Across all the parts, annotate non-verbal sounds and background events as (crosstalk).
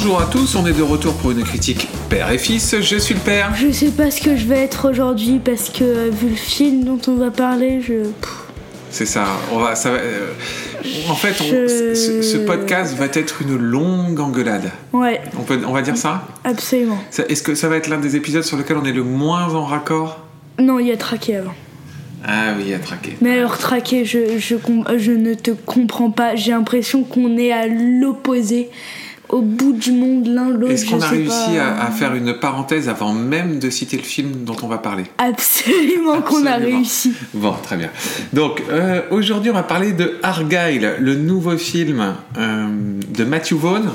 Bonjour à tous, on est de retour pour une critique père et fils. Je suis le père. Je sais pas ce que je vais être aujourd'hui parce que euh, vu le film dont on va parler, je. C'est ça. On va, ça va, euh, en fait, on- Je- ce, ce podcast va être une longue engueulade. Ouais, On, peut, on va dire ça? Absolument. Est-ce que ça va être l'un des épisodes sur lequel on est le moins en raccord? Non, il y a traqué avant. Ah oui, à traquer. Mais alors traqué, je, je, je ne te comprends pas. J'ai l'impression qu'on est à l'opposé, au bout du monde l'un l'autre. Est-ce qu'on a réussi pas. à, à faire une parenthèse avant même de citer le film dont on va parler? Absolument qu'on a réussi. Bon, très bien. Donc, euh, aujourd'hui, on va parler de Argyle, le nouveau film euh, de Matthew Vaughn,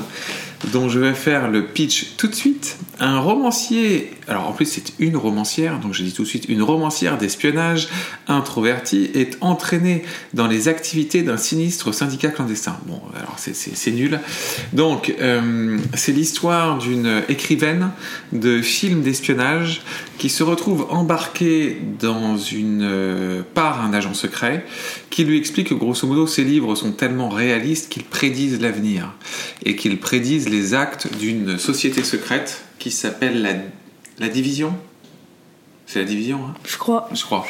dont je vais faire le pitch tout de suite. Un romancier, alors en plus c'est une romancière, donc je dis tout de suite, une romancière d'espionnage introvertie est entraînée dans les activités d'un sinistre syndicat clandestin. Bon, alors c'est- nul. Donc, euh, c'est l'histoire d'une écrivaine de films d'espionnage qui se retrouve embarquée dans une euh, par un agent secret qui lui explique que grosso modo ses livres sont tellement réalistes qu'ils prédisent l'avenir et qu'ils prédisent les actes d'une société secrète qui s'appelle la, la division? C'est la division, hein? Je crois. je crois.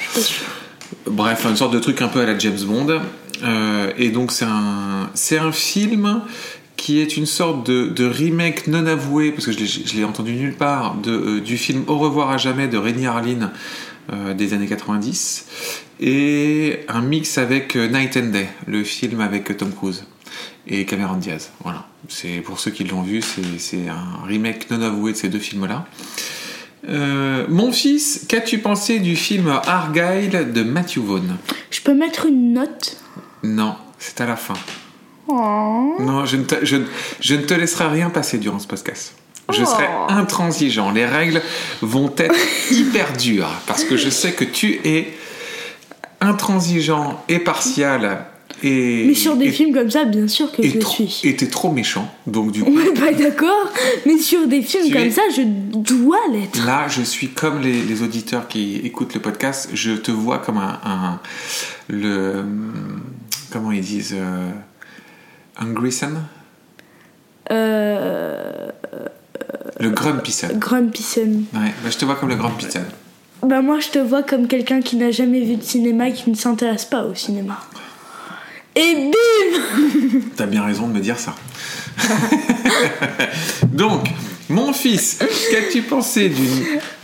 Bref, une sorte de truc un peu à la James Bond. Euh, et donc c'est un, c'est un film qui est une sorte de, de remake non avoué, parce que je l'ai, je l'ai entendu nulle part, de, euh, du film Au revoir à jamais de Rémi Harlin euh, des années 90, et un mix avec Night and Day, le film avec Tom Cruise et Cameron Diaz. Voilà. C'est pour ceux qui l'ont vu, c'est, c'est un remake non avoué de ces deux films-là. Euh, mon fils, qu'as-tu pensé du film Argyle de Matthew Vaughn? Je peux mettre une note? Non, c'est à la fin. Oh. Non, je ne, te, je, je ne te laisserai rien passer durant ce podcast. Je Oh. serai intransigeant. Les règles vont être (laughs) hyper dures parce que je sais que tu es intransigeant et partial et. Mais sur des et- films comme ça, bien sûr que je le suis. Et t'es trop méchant. Donc du (laughs) On coup, est pas d'accord, mais sur des films comme es- ça, je dois l'être. Là, je suis comme les, les auditeurs qui écoutent le podcast. Je te vois comme un, un- le comment ils disent euh, Hungry Son Euh. le Grumpy Son. Ouais, bah, je te vois comme le Grumpy Son. Bah moi je te vois comme quelqu'un qui n'a jamais vu de cinéma et qui ne s'intéresse pas au cinéma. Et bim (laughs) T'as bien raison de me dire ça. (laughs) Donc, mon fils, qu'as-tu pensé du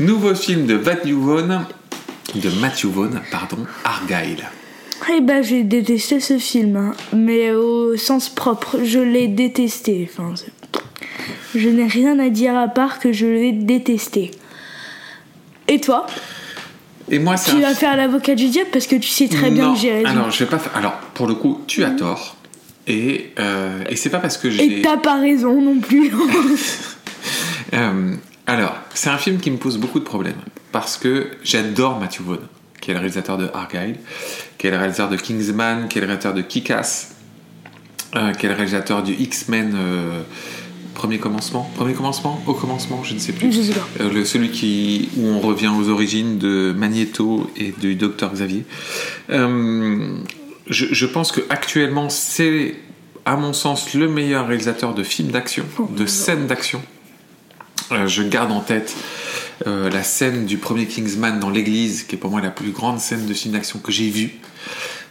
nouveau film de Matthew Vaughn, de Matthew Vaughn, pardon, Argyle? Eh bah j'ai détesté ce film, hein. mais au sens propre, je l'ai détesté. Enfin, je n'ai rien à dire à part que je l'ai détesté. Et toi? Et moi, Tu un vas faire l'avocat du diable parce que tu sais très bien que j'ai raison. Alors, je vais pas. Alors, pour le coup, tu as tort. Et, euh, et c'est pas parce que Et j'ai. t'as pas raison non plus. (laughs) (laughs) Euh, alors, c'est un film qui me pose beaucoup de problèmes. Parce que j'adore Matthew Vaughn, qui est le réalisateur de Argyle, qui est le réalisateur de Kingsman, qui est le réalisateur de Kick-Ass, euh, qui est le réalisateur du X-Men. Premier commencement Premier commencement Au commencement Je ne sais plus. Je sais pas. Euh, le- celui qui, où on revient aux origines de Magneto et du docteur Xavier. Euh, je, je pense que actuellement c'est, à mon sens, le meilleur réalisateur de films d'action, de scènes d'action. Euh, je garde en tête euh, la scène du premier Kingsman dans l'église, qui est pour moi la plus grande scène de film d'action que j'ai vue.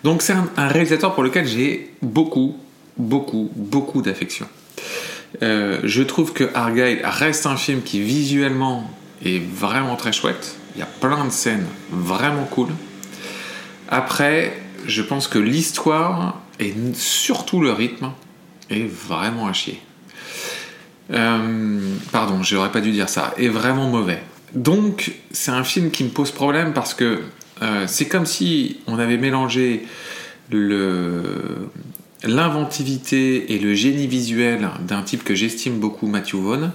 Donc c'est un, un réalisateur pour lequel j'ai beaucoup, beaucoup, beaucoup d'affection. Euh, je trouve que Argyle reste un film qui visuellement est vraiment très chouette. Il y a plein de scènes vraiment cool. Après, je pense que l'histoire et surtout le rythme est vraiment à chier. Euh, pardon, j'aurais pas dû dire ça. Est vraiment mauvais. Donc, c'est un film qui me pose problème parce que euh, c'est comme si on avait mélangé le l'inventivité et le génie visuel d'un type que j'estime beaucoup, Matthew Vaughn,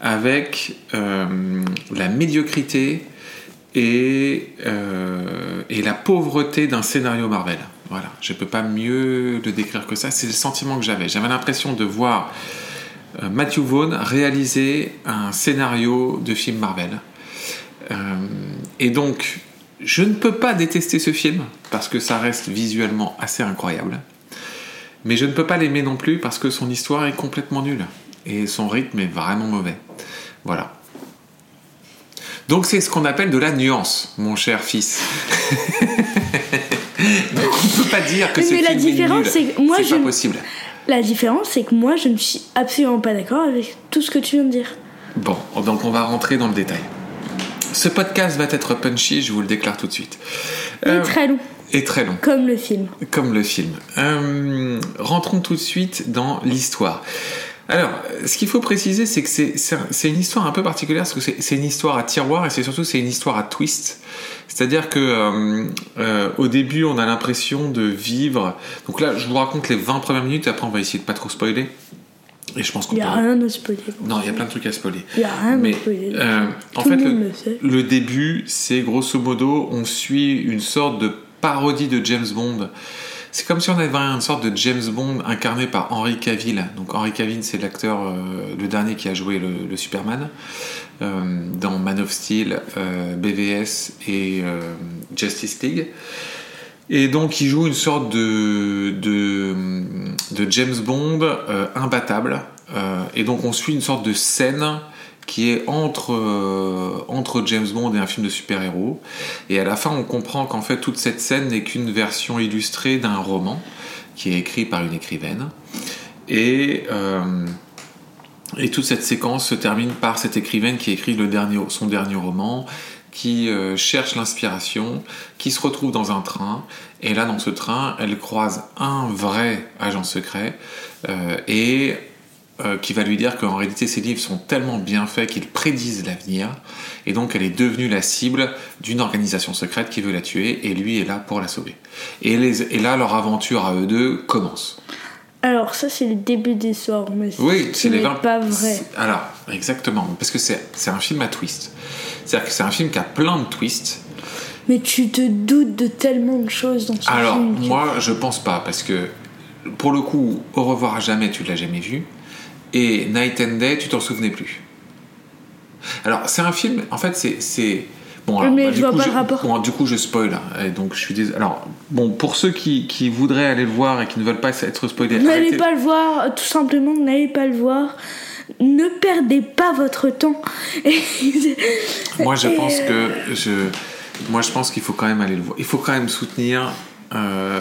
avec euh, la médiocrité et, euh, et la pauvreté d'un scénario Marvel. Voilà, je peux pas mieux le décrire que ça. C'est le sentiment que j'avais. J'avais l'impression de voir euh, Matthew Vaughn réaliser un scénario de film Marvel. Et donc, je ne peux pas détester ce film parce que ça reste visuellement assez incroyable. Mais je ne peux pas l'aimer non plus parce que son histoire est complètement nulle. et son rythme est vraiment mauvais. Voilà. Donc c'est ce qu'on appelle de la nuance, mon cher fils. (laughs) Donc on peut pas dire que Mais ce la différence, est c'est moi, c'est je- pas possible. La différence, c'est que moi, je ne suis absolument pas d'accord avec tout ce que tu viens de dire. Bon, donc on va rentrer dans le détail. Ce podcast va être punchy, je vous le déclare tout de suite. Il Euh, très long, et très long. comme le film. Comme le film. Euh, rentrons tout de suite dans l'histoire. Alors, ce qu'il faut préciser, c'est que c'est- une histoire un peu particulière, parce que c'est une histoire à tiroir, et c'est surtout c'est une histoire à twist. C'est-à-dire que euh, euh, au début, on a l'impression de vivre. Donc là, je vous raconte les 20 premières minutes, et après, on va essayer de pas trop spoiler. Et je pense qu'on Il n'y a peut- rien à spoiler. Non, il y a plein de trucs à spoiler. Il n'y a rien Mais à spoiler. euh, en Tout fait, le début, c'est grosso modo, on suit une sorte de parodie de James Bond. C'est comme si on avait une sorte de James Bond incarné par Henry Cavill. Donc Henry Cavill, c'est l'acteur, euh, le dernier qui a joué le, Superman euh, dans Man of Steel, euh, BVS et Justice League. Et donc il joue une sorte de, de, James Bond imbattable. Et donc on suit une sorte de scène qui est entre, euh, entre James Bond et un film de super-héros. Et à la fin on comprend qu'en fait toute cette scène n'est qu'une version illustrée d'un roman qui est écrit par une écrivaine. Et, euh, et toute cette séquence se termine par cette écrivaine qui écrit le dernier, son dernier roman, qui euh, cherche l'inspiration, qui se retrouve dans un train, et là dans ce train, elle croise un vrai agent secret, et euh, qui va lui dire qu'en réalité ses livres sont tellement bien faits qu'ils prédisent l'avenir, et donc elle est devenue la cible d'une organisation secrète qui veut la tuer, et lui est là pour la sauver. Et, les- et là, leur aventure à eux deux commence. Alors, ça, c'est le début des soirs, mais Oui, ce c'est 20. pas vrai. Alors, exactement, parce que c'est un film à twist. C'est-à-dire que c'est un film qui a plein de twists. Mais tu te doutes de tellement de choses dans ce Alors, film. que- moi, je pense pas, parce que pour le coup, Au revoir à jamais, tu l'as jamais vu. Et Night and Day, tu t'en souvenais plus. Alors, c'est un film, en fait, c'est. Bon, alors, Mais bah, je du vois coup, pas le rapport. bon, du coup, je spoil. hein, et donc, je suis désolé. Alors, bon, pour ceux qui, qui voudraient aller le voir et qui ne veulent pas être spoilés, N'allez pas le voir, tout simplement, n'allez pas le voir. Ne perdez pas votre temps. (laughs) Moi, je pense euh, que je, moi, je pense qu'il faut quand même aller le voir. Il faut quand même soutenir. euh,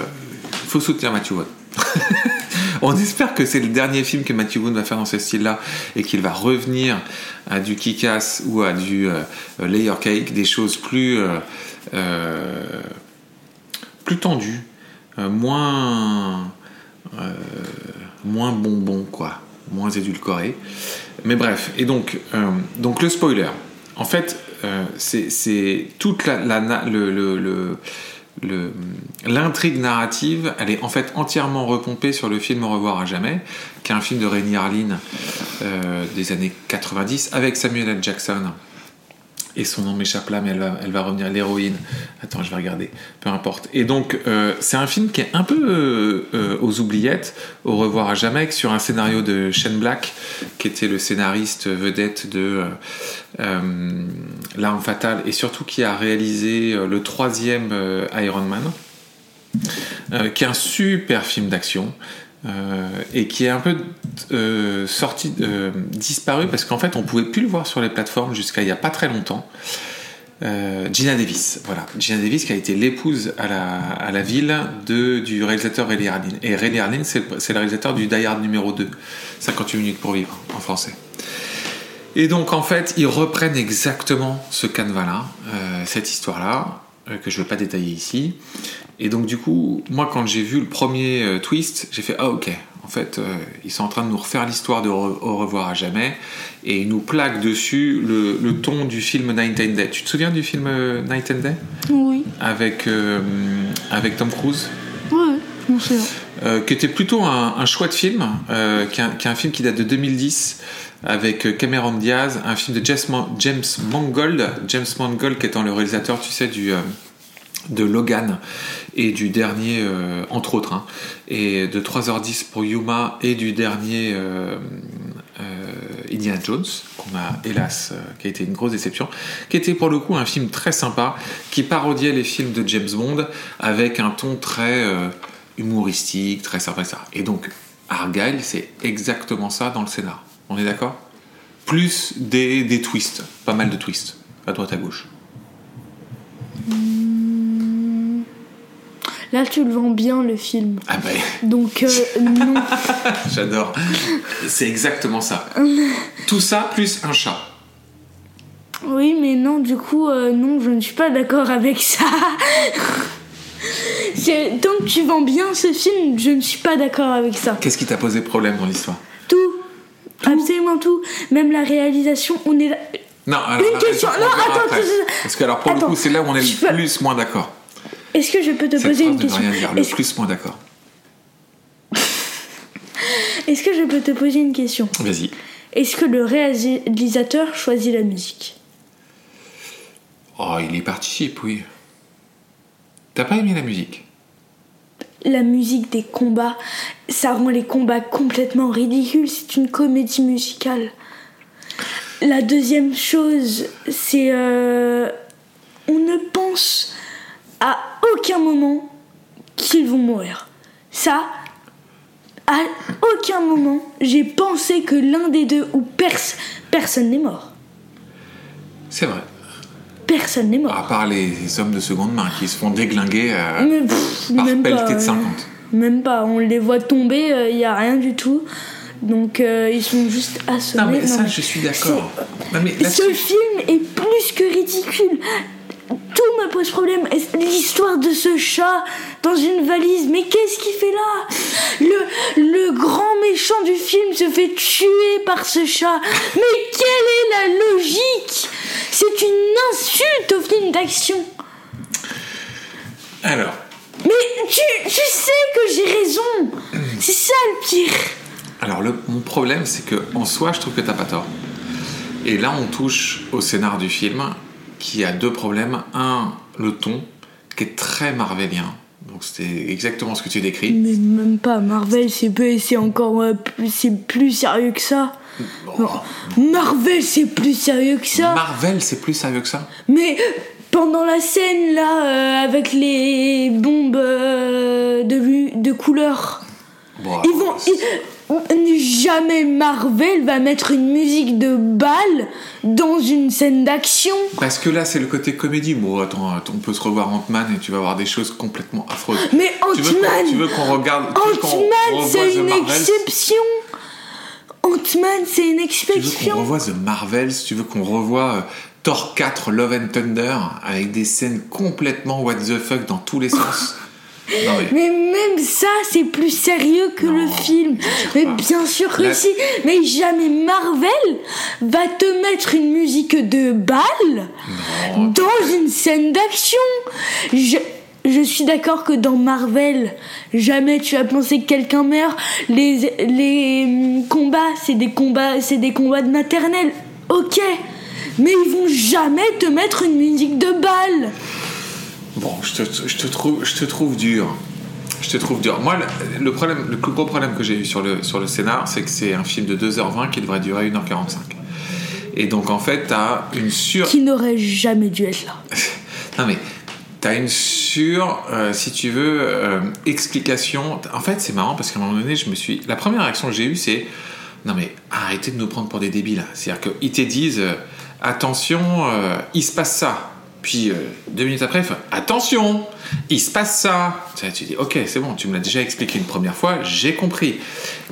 il faut soutenir Matthew Vaughn. (laughs) On espère que c'est le dernier film que Matthew Vaughn va faire dans ce style-là et qu'il va revenir à du kick-ass ou à du euh, layer cake, des choses plus euh, euh, tendues, euh, moins euh, moins bonbons quoi, moins édulcorés. Mais bref, et donc euh, le spoiler. En fait, euh, c'est toute la, le- l'intrigue narrative, elle est en fait entièrement repompée sur le film Au revoir à jamais, qui est un film de Rainy Harlin euh, des années 90 avec Samuel L. Jackson. Et son nom m'échappe là, mais elle va, elle va revenir, l'héroïne. Attends, je vais regarder. Peu importe. Et donc, euh, c'est un film qui est un peu euh, euh, aux oubliettes, au revoir à jamais, sur un scénario de Shane Black, qui était le scénariste vedette de L'arme fatale, et surtout qui a réalisé le troisième Iron Man, qui est un super film d'action. Euh, et qui est un peu euh, sorti, euh, disparu parce qu'en fait on pouvait plus le voir sur les plateformes jusqu'à il y a pas très longtemps. Euh, Gina Davis, voilà, Gina Davis qui a été l'épouse à la, à la ville de, du réalisateur Ray Harlin. Et Ray Harlin, c'est le, réalisateur du Die Hard numéro 2, 58 minutes pour vivre en français. Et donc en fait, ils reprennent exactement ce canevas-là, cette histoire-là, que je ne vais pas détailler ici. Et donc du coup, moi quand j'ai vu le premier euh, twist, j'ai fait ah ok. En fait, euh, ils sont en train de nous refaire l'histoire de Re- Au revoir à jamais, et ils nous plaquent dessus le, le ton du film Night and Day. Tu te souviens du film euh, Night and Day? Oui, avec euh, avec Tom Cruise oui, souviens. euh, qui était plutôt un, un chouette film, euh, qui, est un, qui est un film qui date de 2010 avec euh, Cameron Diaz, un film de James, Mangold, James Mangold qui étant le réalisateur, tu sais, du euh, de Logan et du dernier, euh, entre autres, hein, et de 3h10 pour Yuma et du dernier euh, Indiana Jones, qu'on a hélas, qui a été une grosse déception, qui était pour le coup un film très sympa, qui parodiait les films de James Bond avec un ton très humoristique, très sympa, etc. Et donc, Argyle, c'est exactement ça dans le scénar. On est d'accord? Plus des, des twists, pas mal de twists, à droite à gauche. Là, tu le vends bien, le film. Ah ben, Donc, euh, (laughs) non. j'adore. C'est exactement ça. Tout ça plus un chat. Oui, mais non, du coup, euh, non, je ne suis pas d'accord avec ça. (laughs) Tant que tu vends bien ce film, je ne suis pas d'accord avec ça. Qu'est-ce qui t'a posé problème dans l'histoire? Tout. Absolument tout. Même la réalisation, on est là. Non, alors, Une question. Non, attends, après. Parce que alors pour Attends. le coup, c'est là où on est le peux- plus moins d'accord. Est-ce que je peux te Cette poser une ne veut question rien dire. Le plus moins d'accord. (laughs) est-ce que je peux te poser une question Vas-y. Est-ce que le réalisateur choisit la musique Oh, il y participe, oui. T'as pas aimé la musique La musique des combats, ça rend les combats complètement ridicules. C'est une comédie musicale. La deuxième chose, c'est euh, on ne pense à aucun moment qu'ils vont mourir. Ça, à aucun moment, j'ai pensé que l'un des deux ou pers- personne n'est mort. C'est vrai. Personne n'est mort. À part les hommes de seconde main qui se font déglinguer euh, Mais pff, par même pelleté pas, de euh, 50. Même pas, on les voit tomber, il n'y a rien du tout. Donc euh, ils sont juste assommés. Non, mais ça, je suis d'accord. Ce film est plus que ridicule. Tout me pose problème. L'histoire de ce chat dans une valise, mais qu'est-ce qu'il fait là le, le grand méchant du film se fait tuer par ce chat. Mais quelle est la logique C'est une insulte au film d'action. Alors, Mais tu, tu sais que j'ai raison. C'est ça le pire. alors le, mon problème, c'est que en soi, je trouve que t'as pas tort. Et là, on touche au scénar du film qui a deux problèmes. Un, le ton, qui est très marvelien. Donc, c'était exactement ce que tu décris. Mais même pas, Marvel, c'est encore euh, plus, c'est plus sérieux que ça. Marvel, c'est plus sérieux que ça. Marvel, c'est plus sérieux que ça Mais pendant la scène là, euh, avec les bombes euh, de, de couleur, Bon, ils vont. ils- jamais Marvel va mettre une musique de balle dans une scène d'action. Parce que là, c'est le côté comédie. Bon, attends, on peut se revoir Ant-Man et tu vas voir des choses complètement affreuses. Mais Ant-Man, Tu veux qu'on regarde Ant-Man, c'est une exception. Ant-Man, c'est une Tu veux qu'on exception. revoie The Marvels? Tu veux qu'on revoie euh, Thor 4 Love and Thunder avec des scènes complètement what the fuck dans tous les sens? (laughs) Non mais Mais même ça, c'est plus sérieux que Non, le film. Mais pas. bien sûr que La- si. Mais jamais Marvel va te mettre une musique de balle non, dans une scène d'action. Je, je suis d'accord que dans Marvel, jamais tu as pensé que quelqu'un meurt. Les, les hum, combats, c'est des combats, c'est des combats de maternelle. Ok. Mais ils vont jamais te mettre une musique de balle. Bon, je te, je te trouve, je te trouve dur. Je te trouve dur. Moi, le, problème, le plus gros problème que j'ai eu sur le, sur le scénar, c'est que c'est un film de 2h20 qui devrait durer 1h45. Et donc, en fait, t'as une sur... Qui n'aurait jamais dû être là. (laughs) Non mais t'as une sur, euh, si tu veux, euh, explication. En fait, c'est marrant parce qu'à un moment donné, je me suis. La première réaction que j'ai eue, c'est non mais arrêtez de nous prendre pour des débiles. C'est-à-dire qu'ils te disent euh, attention, il se passe ça. Puis euh, deux minutes après, attention, il se passe ça. Tu, dis ok, c'est bon, tu me l'as déjà expliqué une première fois, j'ai compris.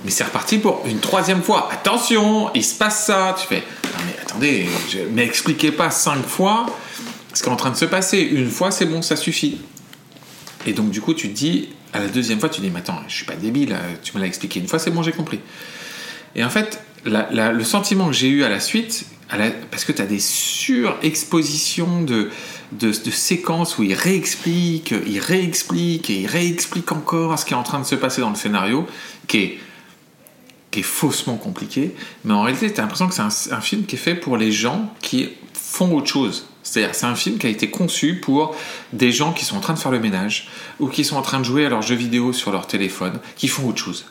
Mais c'est reparti pour une troisième fois. Attention, il se passe ça. Tu fais non mais attendez, je m'expliquez pas cinq fois ce qui est en train de se passer. Une fois, c'est bon, ça suffit. Et donc, du coup, tu te dis, à la deuxième fois, tu dis, mais attends, je suis pas débile, euh, tu me l'as expliqué une fois, c'est bon, j'ai compris. Et en fait, le sentiment que j'ai eu à la suite, parce que tu as des surexpositions de, de, séquences où il réexplique, il réexplique et il réexplique encore ce qui est en train de se passer dans le scénario, qui est qui est faussement compliqué, mais en réalité, tu as l'impression que c'est un, un film qui est fait pour les gens qui font autre chose. C'est-à-dire, c'est un film qui a été conçu pour des gens qui sont en train de faire le ménage ou qui sont en train de jouer à leurs jeux vidéo sur leur téléphone, qui font autre chose.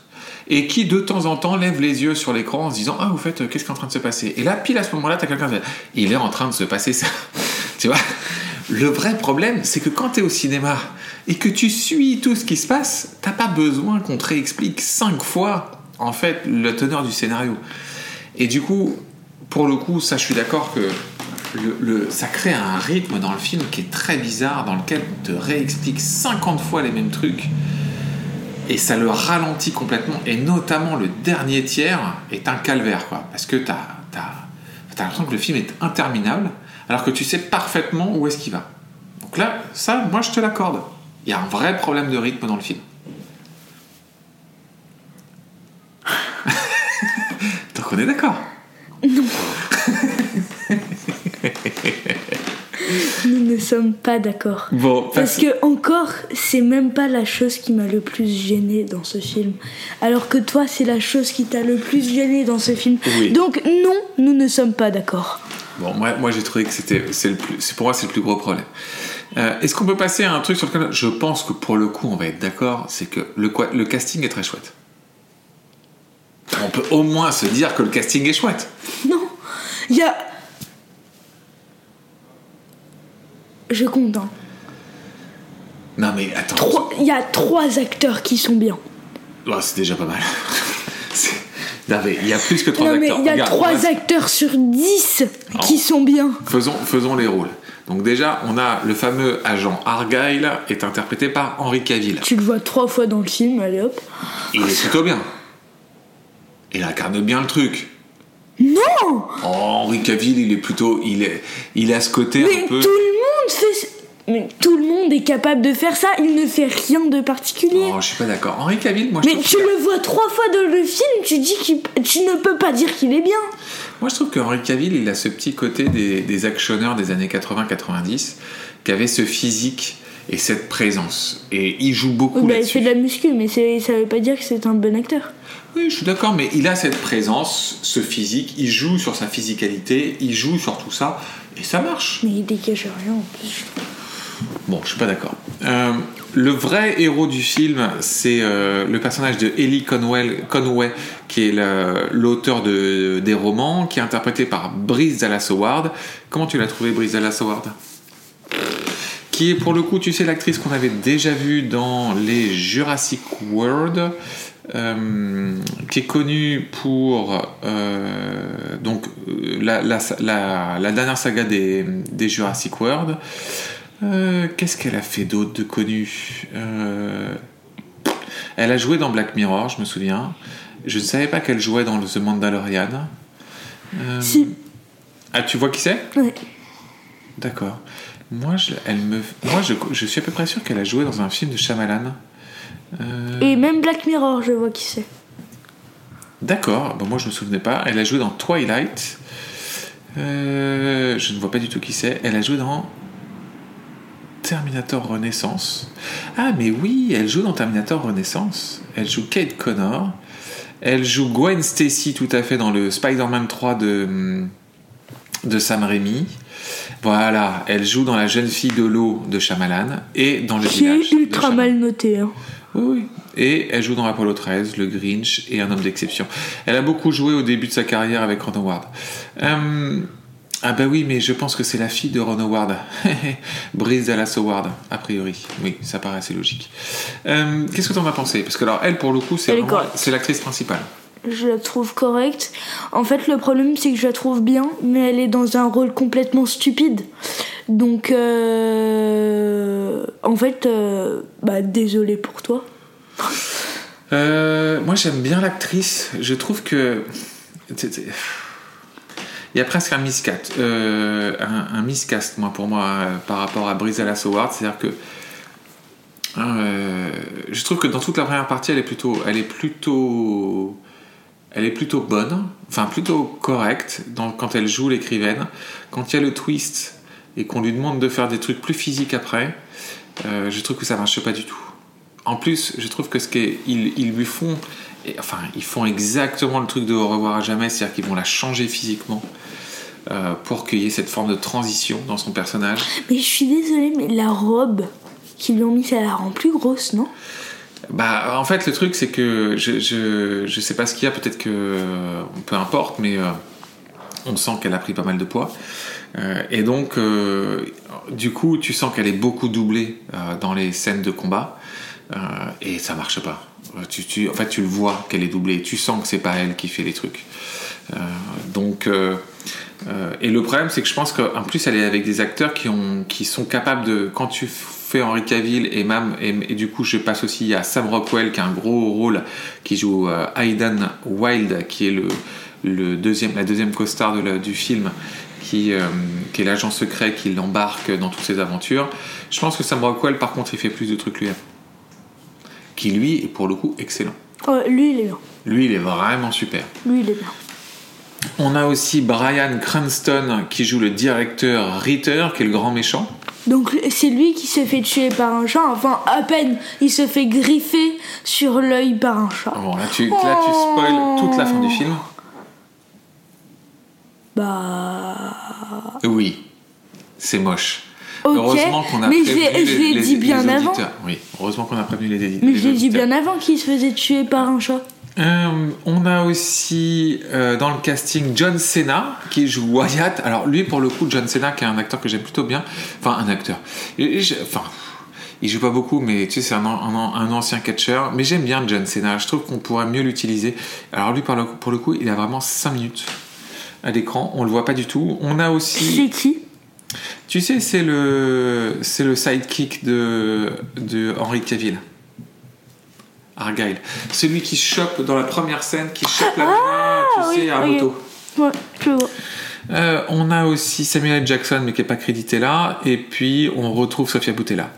Et qui, de temps en temps, lèvent les yeux sur l'écran en se disant Ah, au fait, euh, qu'est-ce qui est en train de se passer? Et là, pile à ce moment-là, tu as quelqu'un qui dit Il est en train de se passer ça. (laughs) tu vois? Le vrai problème, c'est que quand tu es au cinéma et que tu suis tout ce qui se passe, t'as pas besoin qu'on te réexplique cinq fois, en fait, le teneur du scénario. Et du coup, pour le coup, ça, je suis d'accord que le- ça crée un rythme dans le film qui est très bizarre, dans lequel on te réexplique 50 fois les mêmes trucs. Et ça le ralentit complètement. Et notamment le dernier tiers est un calvaire, quoi. Parce que t'as as, l'impression que le film est interminable, alors que tu sais parfaitement où est-ce qu'il va. Donc là, ça, moi, je te l'accorde. Il y a un vrai problème de rythme dans le film. (laughs) Donc on est d'accord. (laughs) Nous ne sommes pas d'accord. Bon, Parce que encore, c'est même pas la chose qui m'a le plus gêné dans ce film. Alors que toi, c'est la chose qui t'a le plus gêné dans ce film. Oui. Donc non, nous ne sommes pas d'accord. Bon, moi, moi j'ai trouvé que c'était, c'est le plus, pour moi c'est le plus gros problème. Euh, est-ce qu'on peut passer à un truc sur lequel je pense que pour le coup on va être d'accord, c'est que le, le casting est très chouette. On peut au moins se dire que le casting est chouette. Non, il y a. Je compte. hein. Non mais attends, Trois- Il y a trois acteurs qui sont bien. Oh, c'est déjà pas mal. (laughs) C'est- non mais il y a plus que trois non, mais acteurs. il y a Regarde, trois va- acteurs sur dix qui sont bien. Faisons, faisons les rôles. Donc déjà, on a le fameux agent Argyle, est interprété par Henry Cavill. Tu le vois trois fois dans le film, allez hop. Il est plutôt bien. Il incarne bien le truc. Non Oh, Henry Cavill, il est plutôt, il est, il a ce côté Mais un peu. tout le monde fait. Mais tout le monde est capable de faire ça, il ne fait rien de particulier. Oh, je suis pas d'accord. Henry Cavill, moi je Mais tu le vois trois fois dans le film, tu dis qu'il, tu ne peux pas dire qu'il est bien. Moi je trouve que Henry Cavill, il a ce petit côté des, des actionneurs des années 80-90 qui avait ce physique et cette présence. Et il joue beaucoup Oui, bah, il fait de la muscu, mais ça veut pas dire que c'est un bon acteur. Oui, je suis d'accord, mais il a cette présence, ce physique, il joue sur sa physicalité, il joue sur tout ça, et ça marche. Mais il dégage rien en plus. Bon, je suis pas d'accord. Euh, le vrai héros du film, c'est euh, le personnage de Ellie Conway, Conway qui est l'auteur de, des romans, qui est interprété par Bryce Dallas Howard. Comment tu l'as trouvé, Bryce Dallas Howard Qui est pour le coup, tu sais, l'actrice qu'on avait déjà vue dans les Jurassic World. Euh, qui est connue pour euh, donc euh, la, la, la- la dernière saga des, des Jurassic World. Euh, Qu'est-ce qu'elle a fait d'autre de connu? Elle a joué dans Black Mirror, je me souviens. Je ne savais pas qu'elle jouait dans The Mandalorian. Si, Ah, tu vois qui c'est? Ouais. D'accord. Moi, je, elle me, moi je, je suis à peu près sûr qu'elle a joué dans un film de Shyamalan. Euh, Et même Black Mirror, je vois qui c'est. D'accord, bon, moi je me souvenais pas. Elle a joué dans Twilight. Euh, je ne vois pas du tout qui c'est. Elle a joué dans Terminator Renaissance. Ah, mais oui, elle joue dans Terminator Renaissance. Elle joue Kate Connor. Elle joue Gwen Stacy tout à fait dans le Spider-Man 3 de, de Sam Raimi. Voilà, elle joue dans La jeune fille de l'eau de Shyamalan et dans Le Qui village. est ultra mal noté. hein. Oui, oui. Et elle joue dans Apollo 13, Le Grinch et Un homme d'exception. Elle a beaucoup joué au début de sa carrière avec Ron Howard. Euh, ah bah oui, mais je pense que c'est la fille de Ron Howard. (laughs) Bryce Dallas Howard, a priori. Oui, ça paraît assez logique. Euh, Qu'est-ce que t'en as pensé? Parce que alors, elle, pour le coup, c'est l'actrice principale. Je la trouve correcte. En fait, le problème, c'est que je la trouve bien, mais elle est dans un rôle complètement stupide. Donc, euh, en fait, euh, bah, désolé pour toi. Euh, moi, j'aime bien l'actrice. Je trouve que. Il y a presque un miscast, euh, un, miscast, moi, pour moi, par rapport à Bryce Dallas Howard. C'est-à-dire que. euh, je trouve que dans toute la première partie, elle est plutôt. Elle est plutôt. Elle est plutôt bonne, enfin plutôt correcte quand elle joue l'écrivaine. Quand il y a le twist et qu'on lui demande de faire des trucs plus physiques après, euh, je trouve que ça marche pas du tout. En plus, je trouve que ce qu'ils ils lui font, et- enfin, ils font exactement le truc de Au revoir à jamais, c'est-à-dire qu'ils vont la changer physiquement euh, pour qu'il y ait cette forme de transition dans son personnage. Mais je suis désolée, mais la robe qu'ils lui ont mis, ça la rend plus grosse, non? Bah, en fait, le truc, c'est que je, je, je sais pas ce qu'il y a, peut-être que. euh, peu importe, mais euh, on sent qu'elle a pris pas mal de poids. Euh, et donc, du coup, tu sens qu'elle est beaucoup doublée dans les scènes de combat. et ça marche pas. Tu, tu, en fait, tu le vois qu'elle est doublée. Tu sens que c'est pas elle qui fait les trucs. Donc, et le problème, c'est que je pense qu'en plus, elle est avec des acteurs qui, ont, qui sont capables de. Quand tu fais Henri Cavill et même et, et du coup, je passe aussi à Sam Rockwell qui a un gros rôle, qui joue euh, Aidan Wilde, qui est le, le deuxième, la deuxième costard de la- du film. Qui, euh, qui est l'agent secret qui l'embarque dans toutes ses aventures. Je pense que Sam Rockwell, par contre, il fait plus de trucs lui Qui, lui, est pour le coup excellent. Oh, lui, il est bien. Lui, il est vraiment super. Lui, il est bien. On a aussi Brian Cranston qui joue le directeur Ritter, qui est le grand méchant. Donc c'est lui qui se fait tuer par un chat. Enfin, à peine, il se fait griffer sur l'œil par un chat. Bon, là, tu, là, tu spoil toute la fin du film. Bah. Oui, c'est moche. Heureusement qu'on a mais prévenu je les, dit les bien avant. Oui, heureusement qu'on a prévenu les, Mais je l'ai dit bien avant qu'il se faisait tuer par un chat. Euh, on a aussi euh, dans le casting John Cena qui joue Wyatt. Alors lui pour le coup John Cena qui est un acteur que j'aime plutôt bien. Enfin un acteur. Et- et je- Enfin il joue pas beaucoup mais tu sais c'est un, an- un, an- un ancien catcheur. Mais j'aime bien John Cena. Je trouve qu'on pourrait mieux l'utiliser. Alors lui le- pour le coup il a vraiment 5 minutes à l'écran. On le voit pas du tout. On a aussi C'est qui? Tu sais c'est le c'est le sidekick de de Henry Cavill. Argyle. Celui qui chope dans la première scène, qui chope la nana, tu oui, sais, à ok. moto. Ouais, je vois. Euh, on a aussi Samuel L. Jackson, mais qui n'est pas crédité là. Et puis, on retrouve Sofia Boutella.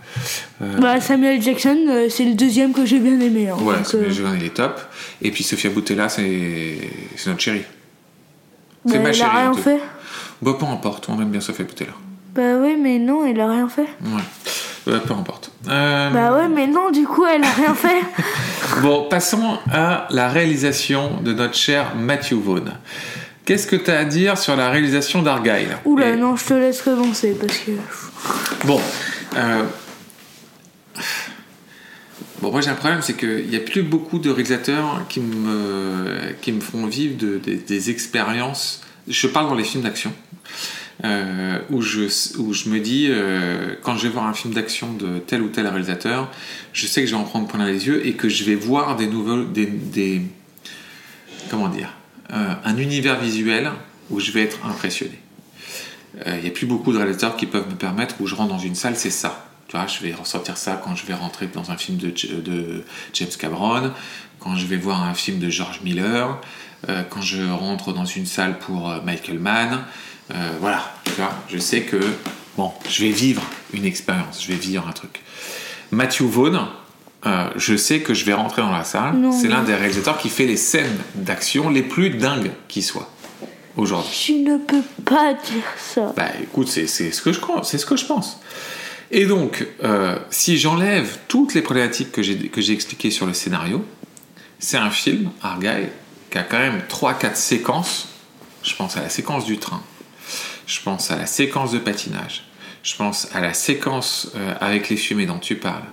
Euh, Bah, Samuel Jackson, euh, c'est le deuxième que j'ai bien aimé. hein. voilà, Samuel. Jackson, il est top. Et puis, Sofia Boutella, c'est notre chérie. bah, c'est ma il a chérie, rien en tout. fait. Bon, peu importe, on aime bien Sofia Boutella. Bah oui, mais non, il a rien fait. Ouais. Euh, peu importe. Euh, Bah ouais, mais non, du coup, elle a rien fait. (laughs) Bon, passons à la réalisation de notre cher Matthew Vaughn. Qu'est-ce que tu as à dire sur la réalisation d'Argyle Oula, Et- non, je te laisse commencer parce que. Bon, euh, bon, moi j'ai un problème, c'est qu'il n'y a plus beaucoup de réalisateurs qui me, qui me font vivre de- des- des expériences. Je parle dans les films d'action. Euh, où, je, où je me dis, euh, quand je vais voir un film d'action de tel ou tel réalisateur, je sais que je vais en prendre plein les yeux et que je vais voir des nouveaux, des, des- comment dire, euh, un univers visuel où je vais être impressionné. Il n'y a plus beaucoup de réalisateurs qui peuvent me permettre où je rentre dans une salle, c'est ça. Tu vois, je vais ressortir ça quand je vais rentrer dans un film de, de James Cameron, quand je vais voir un film de George Miller, euh, quand je rentre dans une salle pour euh, Michael Mann. Euh, voilà, tu vois, je sais que bon, je vais vivre une expérience, je vais vivre un truc. Matthew Vaughn, euh, je sais que je vais rentrer dans la salle. C'est l'un des réalisateurs qui fait les scènes d'action les plus dingues qui soient aujourd'hui. Tu ne peux pas dire ça. Bah écoute, c'est c'est ce que je c'est ce que je pense. Et donc, euh, si j'enlève toutes les problématiques que j'ai expliquées sur le scénario, c'est un film, Argyle, qui a quand même 3-4 séquences. Je pense à la séquence du train, je pense à la séquence de patinage, je pense à la séquence euh, avec les fumées dont tu parles,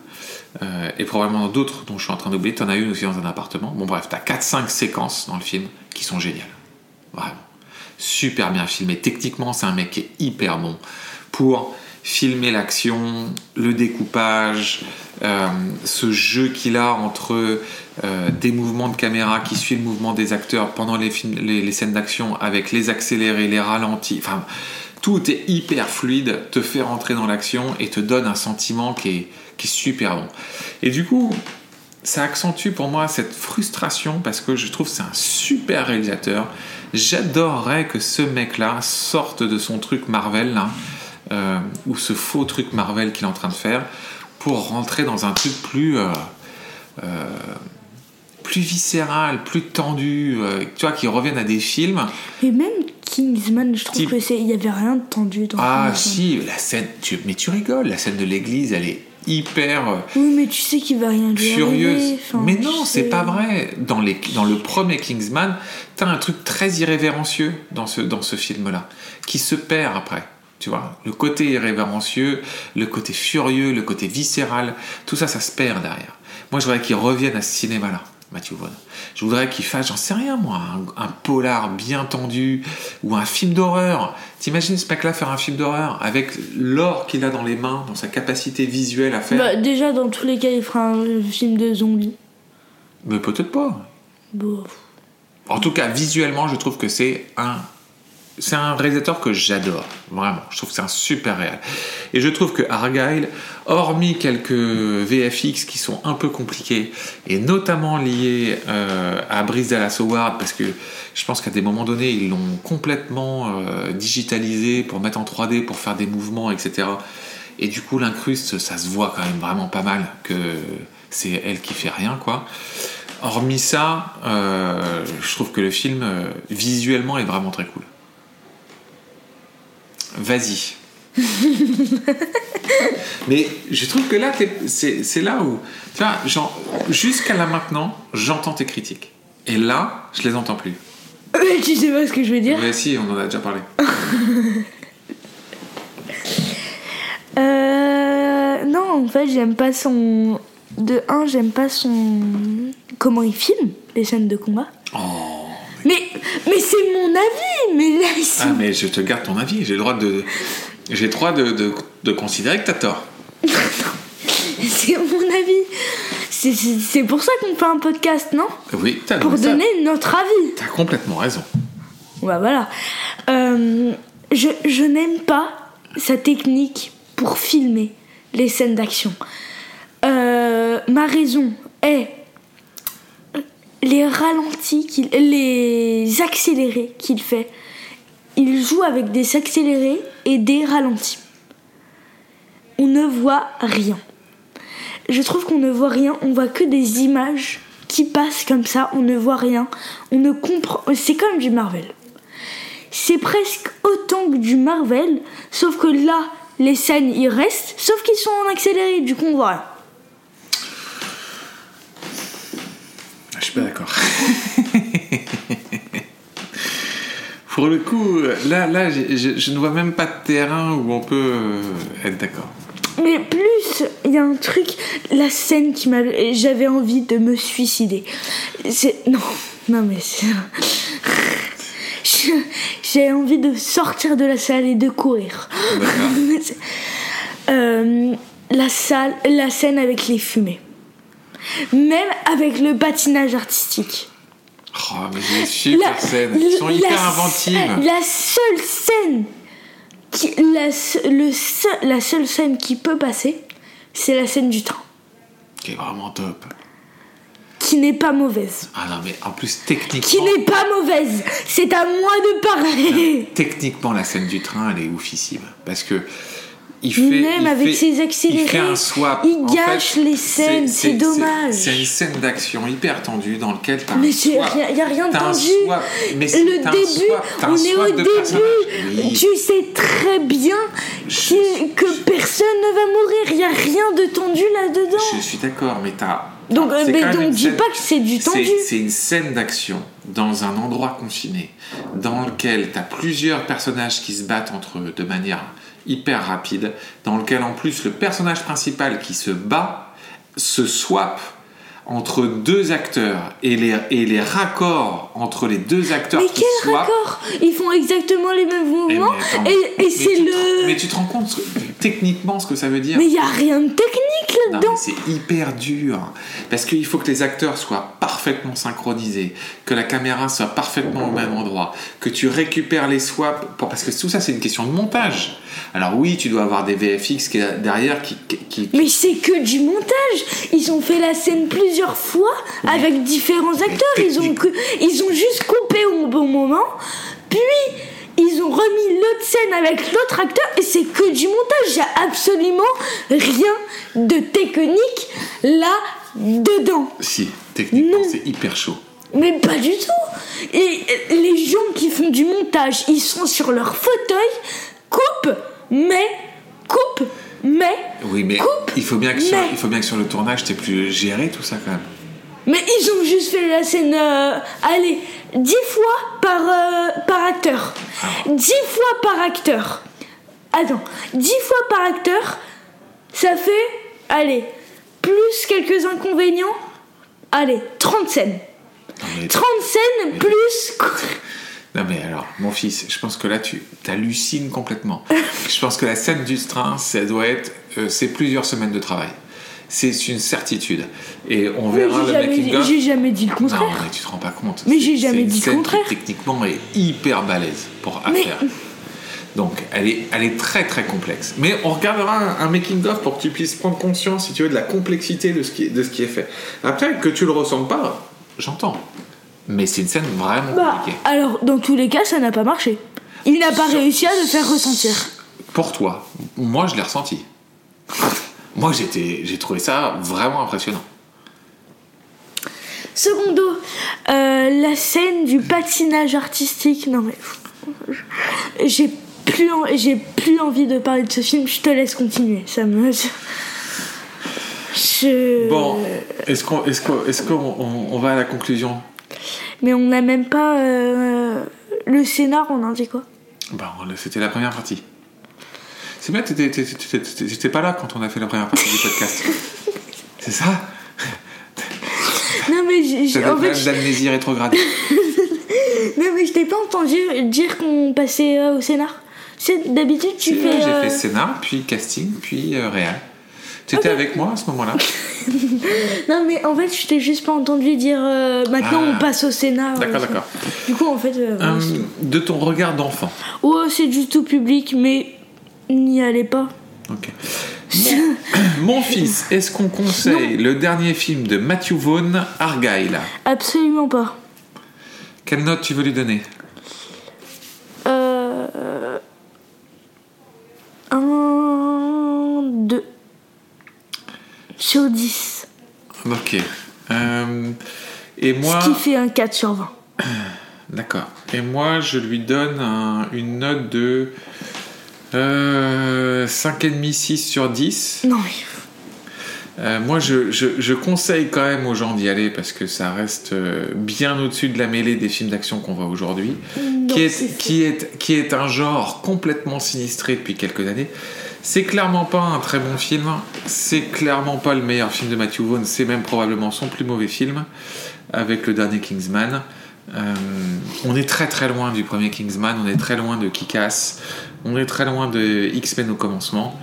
euh, et probablement d'autres dont je suis en train d'oublier. Tu en as une aussi dans un appartement. Bon bref, tu as 4-5 séquences dans le film qui sont géniales. Vraiment super bien filmé. Techniquement, c'est un mec qui est hyper bon pour filmer l'action, le découpage, euh, ce jeu qu'il a entre euh, des mouvements de caméra qui suivent le mouvement des acteurs pendant les, scènes d'action avec les accélérés, les ralentis. Enfin, tout est hyper fluide, te fait rentrer dans l'action et te donne un sentiment qui est, super bon. Et du coup, ça accentue pour moi cette frustration parce que je trouve que c'est un super réalisateur. J'adorerais que ce mec-là sorte de son truc Marvel là, euh, ou ce faux truc Marvel qu'il est en train de faire pour rentrer dans un truc plus euh, euh, plus viscéral, plus tendu, euh, tu vois, qui revienne à des films. Et même Kingsman, je trouve Type- que c'est, il y avait rien de tendu dans Ah si, la scène, tu- mais tu rigoles, la scène de l'église, elle est hyper Oui, mais tu sais qu'il va rien lui furieuse. arriver. mais non, c'est pas vrai. Dans, les, dans le premier Kingsman, t'as un truc très irrévérencieux dans ce, dans ce film-là, qui se perd après. Tu vois, le côté irrévérencieux, le côté furieux, le côté viscéral, tout ça, ça se perd derrière. Moi, je voudrais qu'il revienne à ce cinéma-là, Matthew Vaughn. Je voudrais qu'il fasse, j'en sais rien moi, un, un polar bien tendu ou un film d'horreur. T'imagines ce mec-là faire un film d'horreur avec l'or qu'il a dans les mains, dans sa capacité visuelle à faire? Bah, déjà, dans tous les cas, il fera un film de zombies. Mais peut-être pas. Bon. En tout cas, visuellement, je trouve que c'est un. C'est un réalisateur que j'adore, vraiment. Je trouve que c'est un super réal. Et je trouve que Argyle, hormis quelques VFX qui sont un peu compliqués, et notamment liés euh, à Brice Dallas Howard, parce que je pense qu'à des moments donnés, ils l'ont complètement euh, digitalisé pour mettre en 3D, pour faire des mouvements, etc. Et du coup, l'incruste, ça se voit quand même vraiment pas mal que c'est elle qui fait rien, quoi. Hormis ça, euh, je trouve que le film euh, visuellement est vraiment très cool. Vas-y. (laughs) Mais je trouve que là, c'est là où, tu vois, jusqu'à là maintenant, j'entends tes critiques. Et là, je les entends plus. Mais tu sais pas ce que je veux dire Mais si, on en a déjà parlé. (laughs) Euh. Non, en fait, j'aime pas son. De 1, j'aime pas son. Comment il filme les scènes de combat. Oh. Mais, c'est mon avis Mais là, sont- Ah, mais je te garde ton avis. J'ai le droit de, j'ai le droit de, de, de considérer que t'as tort. (laughs) c'est mon avis C'est- pour ça qu'on fait un podcast, non? Oui, t'as Pour donner notre avis. T'as complètement raison. Ouais, voilà. Euh, je je n'aime pas sa technique pour filmer les scènes d'action. Euh, ma raison est les qu'il- les accélérés qu'il fait. Il joue avec des accélérés et des ralentis. On ne voit rien. Je trouve qu'on ne voit rien, on voit que des images qui passent comme ça, on ne voit rien. On ne comprend. C'est comme du Marvel. C'est presque autant que du Marvel, sauf que là, les scènes y restent, sauf qu'ils sont en accéléré, du coup on voit. Suis pas d'accord. (laughs) Pour le coup, là, là je, je ne vois même pas de terrain où on peut euh, être d'accord. Mais plus, il y a un truc, la scène qui m'a. J'avais envie de me suicider. C'est. Non, non, mais c'est. (laughs) J'ai envie de sortir de la salle et de courir. (laughs) Euh, la salle, la scène avec les fumées. Même avec le patinage artistique. Oh, mais j'ai super La- scènes. Elles sont hyper inventives. La seule scène, qui, la, le seul- la seule scène qui peut passer, c'est la scène du train, Qui est vraiment top. qui n'est pas mauvaise. Ah non, mais en plus, Qui techniquement, n'est pas mauvaise. C'est à moi de parler. techniquement, la scène du train, elle est oufissime. Parce que. Il fait, Même il avec fait- ses accélérés, il fait un swap. il En gâche fait, les scènes, c'est dommage. C'est une scène d'action hyper tendue dans laquelle t'as Mais un c'est swap. rien- y a rien de tendu. swap. Mais le début, swap, on est au début. Oui. Tu sais très bien que personne ne va mourir. Il y a rien de tendu là-dedans. Je suis d'accord, mais t'as. Donc, mais une dis scène- pas que c'est du tendu. C'est une scène d'action dans un endroit confiné, dans lequel t'as plusieurs personnages qui se battent entre eux de manière hyper rapide, dans lequel en plus le personnage principal qui se bat se swap entre deux acteurs et les, et les raccords entre les deux acteurs Mais qui quel raccord Ils font exactement les mêmes Eh, mouvements. mais attends, Et, c'est le. Mais tu te rends compte techniquement ce que ça veut dire Mais il y a rien de technique là-dedans. c'est hyper dur. Parce qu'il faut que les acteurs soient parfaitement synchronisés, que la caméra soit parfaitement au même endroit, que tu récupères les swaps. pour- Parce que tout ça, c'est une question de montage. Alors oui, tu dois avoir des VFX qui derrière qui. Mais c'est que du montage. Ils ont fait la scène plusieurs fois avec différents acteurs. Ils ont, ils ont juste coupé au bon moment. Puis ils ont remis l'autre scène avec l'autre acteur et c'est que du montage. Il n'y a absolument rien de technique là dedans. Si, techniquement, c'est hyper chaud. Mais pas du tout. Et les gens qui font du montage, ils sont sur leur fauteuil, coupent, mais, coupent, mais, Oui, mais Coupe, il, faut bien que sur, il faut bien que sur le tournage, tu plus géré tout ça quand même. mais ils ont juste fait la scène, euh, allez, dix fois par, euh, par acteur. Dix fois par acteur. Attends, dix fois par acteur, ça fait, allez, plus quelques inconvénients, allez, 30 scènes. Non, mais- 30 scènes plus... (laughs) Non mais alors, mon fils, je pense que là tu hallucines complètement. (laughs) je pense que la scène du train, ça doit être, euh, c'est plusieurs semaines de travail. C'est une certitude. Et on Mais verra le jamais, making dit- of. j'ai jamais dit le Non, contraire. mais tu te rends pas compte. Mais j'ai jamais dit le scène qui, contraire. techniquement est hyper balèze pour à Mais- faire. Donc, elle est, elle est très très complexe. Mais on regardera un, un making-of pour que tu puisses prendre conscience, si tu veux, de la complexité de ce qui est, de ce qui est fait. Après, que tu le ressentes pas, j'entends. Mais c'est une scène vraiment Bah, compliquée. alors, dans tous les cas, ça n'a pas marché. Il n'a pas Sur- réussi à le faire ressentir. Pour toi, moi je l'ai ressenti. Moi j'ai trouvé ça vraiment impressionnant. Secondo, euh, la scène du patinage artistique. Non mais. J'ai plus, en- plus envie de parler de ce film, je te laisse continuer. Ça me. Je... Bon, est-ce qu'on, est-ce qu'on, est-ce qu'on on- on va à la conclusion? Mais on n'a même pas. euh, le scénar, on en dit quoi? Bon, c'était la première partie. C'est bien, t'étais, pas là quand on a fait la première partie du podcast. (laughs) C'est ça? Non mais j'ai- en fait, d'amnésie rétrograde. (laughs) non mais je t'ai pas entendu dire qu'on passait euh, au scénar. D'habitude tu fais. ouais, J'ai euh, fait scénar, puis casting, puis euh, réal. Tu étais avec moi à ce moment-là (laughs) Non mais en fait je t'ai juste pas entendu dire euh, maintenant Ah. on passe au scénar. D'accord, d'accord. Du coup en fait. euh, ouais, de ton regard d'enfant. Oh, c'est du tout public, mais n'y allez pas. Ok. Mon, (coughs) mon fils, est-ce qu'on conseille le dernier film de Matthew Vaughn, Argyle? Absolument pas. Quelle note tu veux lui donner? Euh... Un... Deux. Sur 10. Ok. Euh, et moi, Ce qui fait un 4 sur 20. (coughs) d'accord. Et moi, je lui donne un- une note de euh, 5,5-6 sur 10. Non. Euh, moi, je, je- je conseille quand même aux gens d'y aller parce que ça reste euh, bien au-dessus de la mêlée des films d'action qu'on voit aujourd'hui, qui, est, qui, est, qui est un genre complètement sinistré depuis quelques années. C'est clairement pas un très bon film, c'est clairement pas le meilleur film de Matthew Vaughn, c'est même probablement son plus mauvais film avec le dernier Kingsman. Euh, on est très très loin du premier Kingsman, on est très loin de Kick-Ass, on est très loin de X-Men au commencement.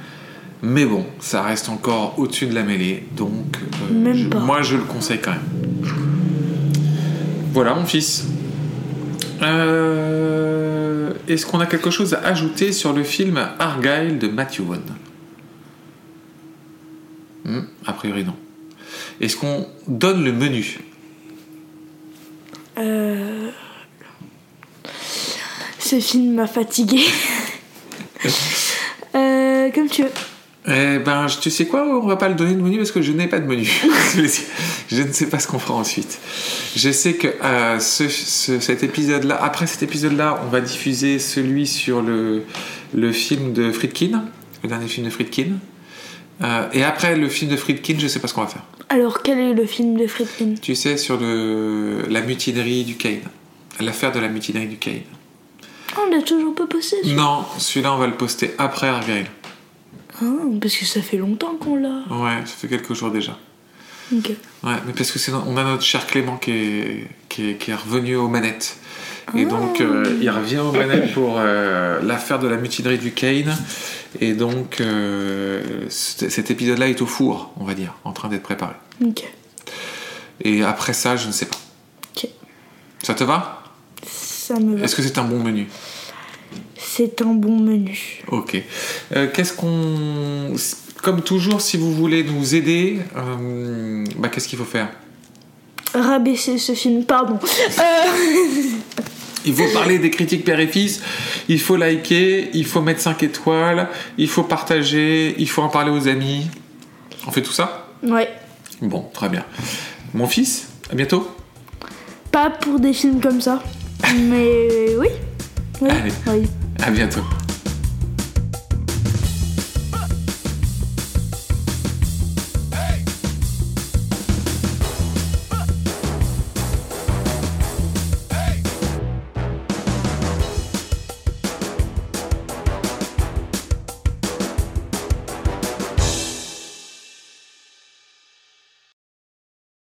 Mais bon, ça reste encore au-dessus de la mêlée, donc euh, je- moi je le conseille quand même. Voilà mon fils. Euh, Est-ce qu'on a quelque chose à ajouter sur le film Argyle de Matthew Vaughn? Hmm, A priori non. Est-ce qu'on donne le menu? Euh... Ce film m'a fatigué. (laughs) euh, comme tu veux. Eh ben, tu sais quoi, on va pas le donner de menu parce que je n'ai pas de menu. (laughs) je ne sais pas ce qu'on fera ensuite. Je sais que euh, ce- ce- cet épisode-là, après cet épisode-là, on va diffuser celui sur le, le film de Friedkin, le dernier film de Friedkin. Euh, et après le film de Friedkin, je sais pas ce qu'on va faire. Alors, quel est le film de Friedkin? Tu sais, sur le, la mutinerie du Kane. L'affaire de la mutinerie du Kane. Ah, On l'a toujours pas posté. celui- Non, celui-là, on va le poster après Argyle. Ah, parce que ça fait longtemps qu'on l'a. Ouais, ça fait quelques jours déjà. Ok. Ouais, mais parce que on a notre cher Clément qui est, qui est, qui est revenu aux manettes. Et donc, euh, il revient aux manettes pour euh, l'affaire de la mutinerie du Kane. Et donc, euh, cet épisode-là est au four, on va dire, en train d'être préparé. Ok. Et après ça, je ne sais pas. Ok. Ça te va? Ça me va. Est-ce que c'est un bon menu? C'est un bon menu. Ok. Euh, Qu'est-ce qu'on. Comme toujours, si vous voulez nous aider, euh, bah, qu'est-ce qu'il faut faire? Rabaisser ce film, pardon. (laughs) Il faut parler des critiques père et fils, il faut liker, il faut mettre 5 étoiles, il faut partager, il faut en parler aux amis. On fait tout ça? Ouais. Bon, très bien. Mon fils, à bientôt. Pas pour des films comme ça. Mais oui. Oui. Allez. oui. À bientôt.